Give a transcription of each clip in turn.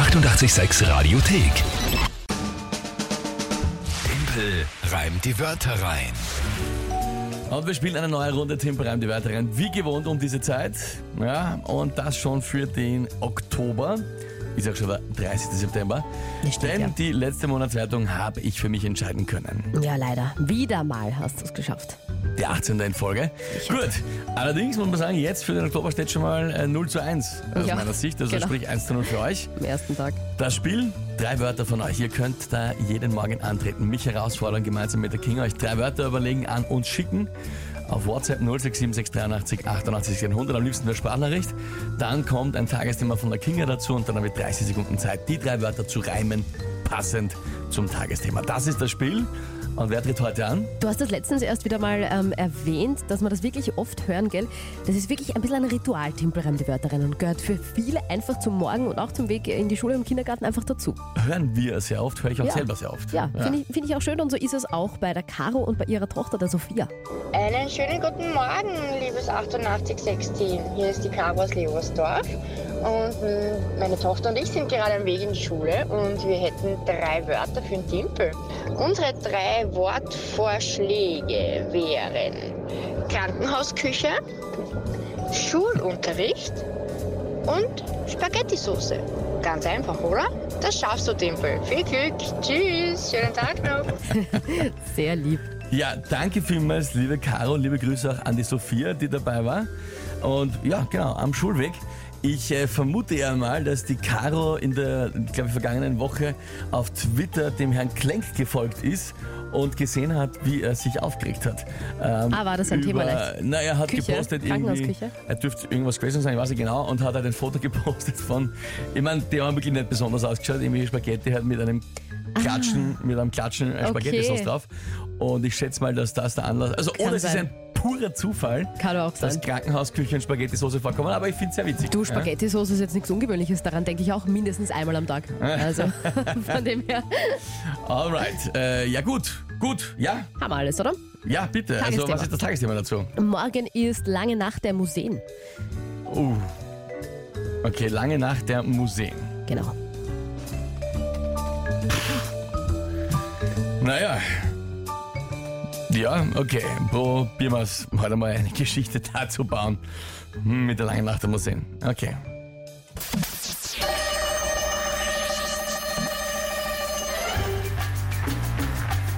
886 Radiothek. Tempel reimt die Wörter rein. Und wir spielen eine neue Runde Tempel reimt die Wörter rein. Wie gewohnt um diese Zeit. Ja, und das schon für den Oktober. Ist auch schon der 30. September. Das stimmt, Denn ja. die letzte Monatswertung habe ich für mich entscheiden können. Ja, leider. Wieder mal hast du es geschafft. Die 18. in Folge. Gut. Allerdings muss man sagen, jetzt für den Oktober steht schon mal äh, 0 zu 1 aus Ja, meiner Sicht. Also genau. sprich 1 zu 0 für euch. Am ersten Tag. Das Spiel, drei Wörter von euch. Ihr könnt da jeden Morgen antreten, mich herausfordern, gemeinsam mit der King euch drei Wörter überlegen, an uns schicken. Auf WhatsApp 067683 88 100, am liebsten eine Sprachnachricht. Dann kommt ein Tagesthema von der Kinga dazu und dann habe ich 30 Sekunden Zeit, die drei Wörter zu reimen, passend zum Tagesthema. Das ist das Spiel. Und wer tritt heute an? Du hast das letztens erst wieder mal ähm, erwähnt, dass wir das wirklich oft hören, gell? Das ist wirklich ein bisschen ein Ritual, Timpelreim die Wörter rein und gehört für viele einfach zum Morgen und auch zum Weg in die Schule und im Kindergarten einfach dazu. Hören wir sehr oft, höre ich auch Ja. selber sehr oft. Ja, finde ich, find ich auch schön und so ist es auch bei der Caro und bei ihrer Tochter, der Sophia. Einen schönen guten Morgen, liebes 886-Team. Hier ist die Caro aus Leversdorf. Und meine Tochter und ich sind gerade am Weg in die Schule und wir hätten drei Wörter für den Timpel. Unsere drei Wortvorschläge wären Krankenhausküche, Schulunterricht und Spaghetti-Soße. Ganz einfach, oder? Das schaffst du, Timpel. Viel Glück. Tschüss. Schönen Tag noch. Sehr lieb. Ja, danke vielmals, liebe Caro, liebe Grüße auch an die Sophia, die dabei war. Und ja, genau, am Schulweg. Ich äh, vermute ja mal, dass die Caro in der, glaube ich, vergangenen Woche auf Twitter dem Herrn Klenk gefolgt ist und gesehen hat, wie er sich aufgeregt hat. Ähm, Ah, war das ein Thema über, leicht? Na, er hat Küche? gepostet irgendwie, er dürfte irgendwas gewesen sein, ich weiß nicht genau, und hat halt ein Foto gepostet von, ich meine, die haben wirklich nicht besonders ausgeschaut, irgendwie Spaghetti halt mit einem Klatschen, mit einem Klatschen äh, Spaghetti-Sauce Ah. Okay. drauf. Und ich schätze mal, dass das der Anlass, also Kann oder es ist ein purer Zufall, Kann auch dass sein. Krankenhausküche und Spaghetti-Soße vorkommen, aber ich finde es sehr witzig. Du, Spaghetti-Sauce ist jetzt nichts Ungewöhnliches, daran denke ich auch mindestens einmal am Tag. Also von dem her. Alright, äh, ja gut, gut, ja, haben wir alles, oder? ja bitte. Also Tagesthema. was ist das Tagesthema dazu? Morgen ist lange Nacht der Museen. Uh. Okay, lange Nacht der Museen. Genau. Naja. Ja, okay. Probieren wir es heute mal eine Geschichte dazu bauen. Hm, Mit der langen Nacht der Museen. Okay.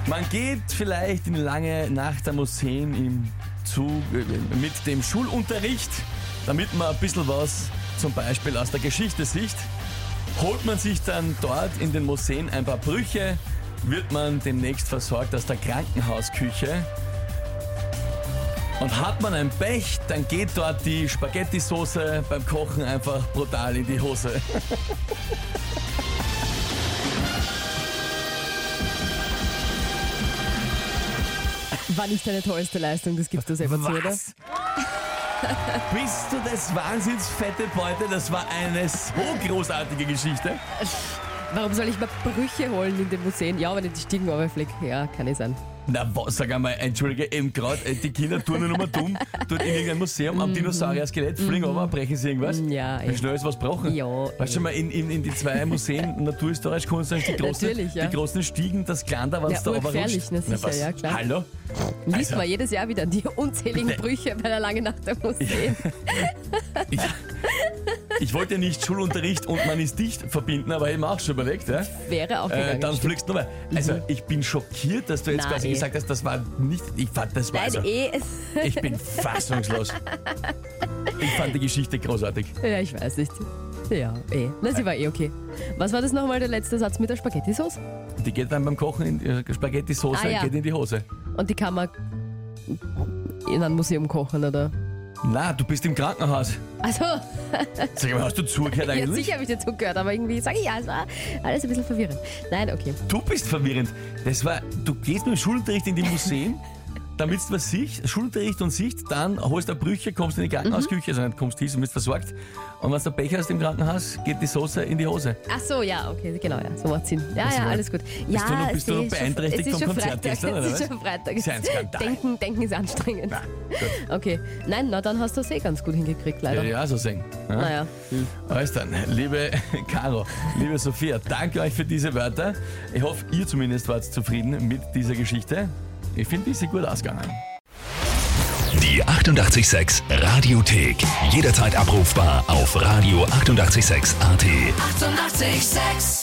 Man geht vielleicht in die lange Nacht der Museen im Zug äh, mit dem Schulunterricht, damit man ein bisschen was zum Beispiel aus der Geschichte sieht. Holt man sich dann dort in den Museen ein paar Brüche, wird man demnächst versorgt aus der Krankenhausküche. Und hat man ein Pech, dann geht dort die Spaghetti-Soße beim Kochen einfach brutal in die Hose. War nicht deine tollste Leistung, das gibst du selber zu, oder? Was? Bist du des Wahnsinns, fette Beute? Das war eine so großartige Geschichte. Warum soll ich mal Brüche holen in den Museen? Ja, wenn ich die Stiegen runterflieg. Ja, kann ich sein. Na, was, sag einmal, entschuldige, eben gerade die Kinder tun nur mal dumm, dort in irgendein Museum am Dinosaurier-Skelett, fliegen runter, brechen sie irgendwas. Mhm. Ja, Wie schnell ist was gebrochen. Ja, Weißt du mal, in, in, in die zwei Museen, naturhistorisch, kunsthistorisch, die großen, Natürlich, ja. die großen Stiegen, das Glander, was Ja, da urgefährlich, runterrutscht. na sicher, was? ja, klar. Hallo? Liest Also- man jedes Jahr wieder die unzähligen. Brüche bei der langen Nacht der Museen. Ich, ich wollte nicht Schulunterricht und man ist dicht verbinden, aber ich habe mir auch schon überlegt, ja. Wäre auch Äh, gegangen. dann stimmt. fliegst du nochmal. Also, ich bin schockiert, dass du jetzt Na, quasi eh. gesagt hast, das war nicht. Ich fand, das war. Nein, Also, eh. ich bin fassungslos. Ich fand die Geschichte großartig. Ja, ich weiß nicht. Ja, eh. Na, sie war eh okay. Was war das nochmal der letzte Satz mit der Spaghetti-Sauce? Die geht dann beim Kochen in äh, Spaghetti-Soße, Ah, ja. geht in die Hose. Und die kann man in einem Museum kochen, oder? Na, du bist im Krankenhaus. Also, Sag mal, hast du zugehört ja, eigentlich? sicher habe ich dir zugehört, aber irgendwie sage ich ja, es war alles ein bisschen verwirrend. Nein, okay. Du bist verwirrend. Das war, du gehst mit dem Schulunterricht in die Museen damit du was siehst, Schulunterricht und siehst, dann holst du Brüche, kommst in die Krankenhausküche, also nicht kommst hin und wirst versorgt. Und wenn du Pech hast im Krankenhaus, geht die Soße in die Hose. Ach so, ja, okay, genau, ja, so macht Sinn. Ja, Bist ja, du- alles gut. bist ja, du noch- es bist du noch beeinträchtigt vom Konzert Freitag, gestern, oder Es ist schon Freitag. Ist ja ein Skandal. Denken, denken ist anstrengend. Na. Okay, nein, na dann hast du es eh ganz gut hingekriegt, Ja, leider. ja, so singen. Ja? Naja, Alles dann, liebe Caro, liebe Sophia, danke euch für diese Wörter. Ich hoffe, ihr zumindest wart zufrieden mit dieser Geschichte. Ich finde, die ist gut ausgegangen. Die 886 Radiothek. Jederzeit abrufbar auf radio886.at. 886! 886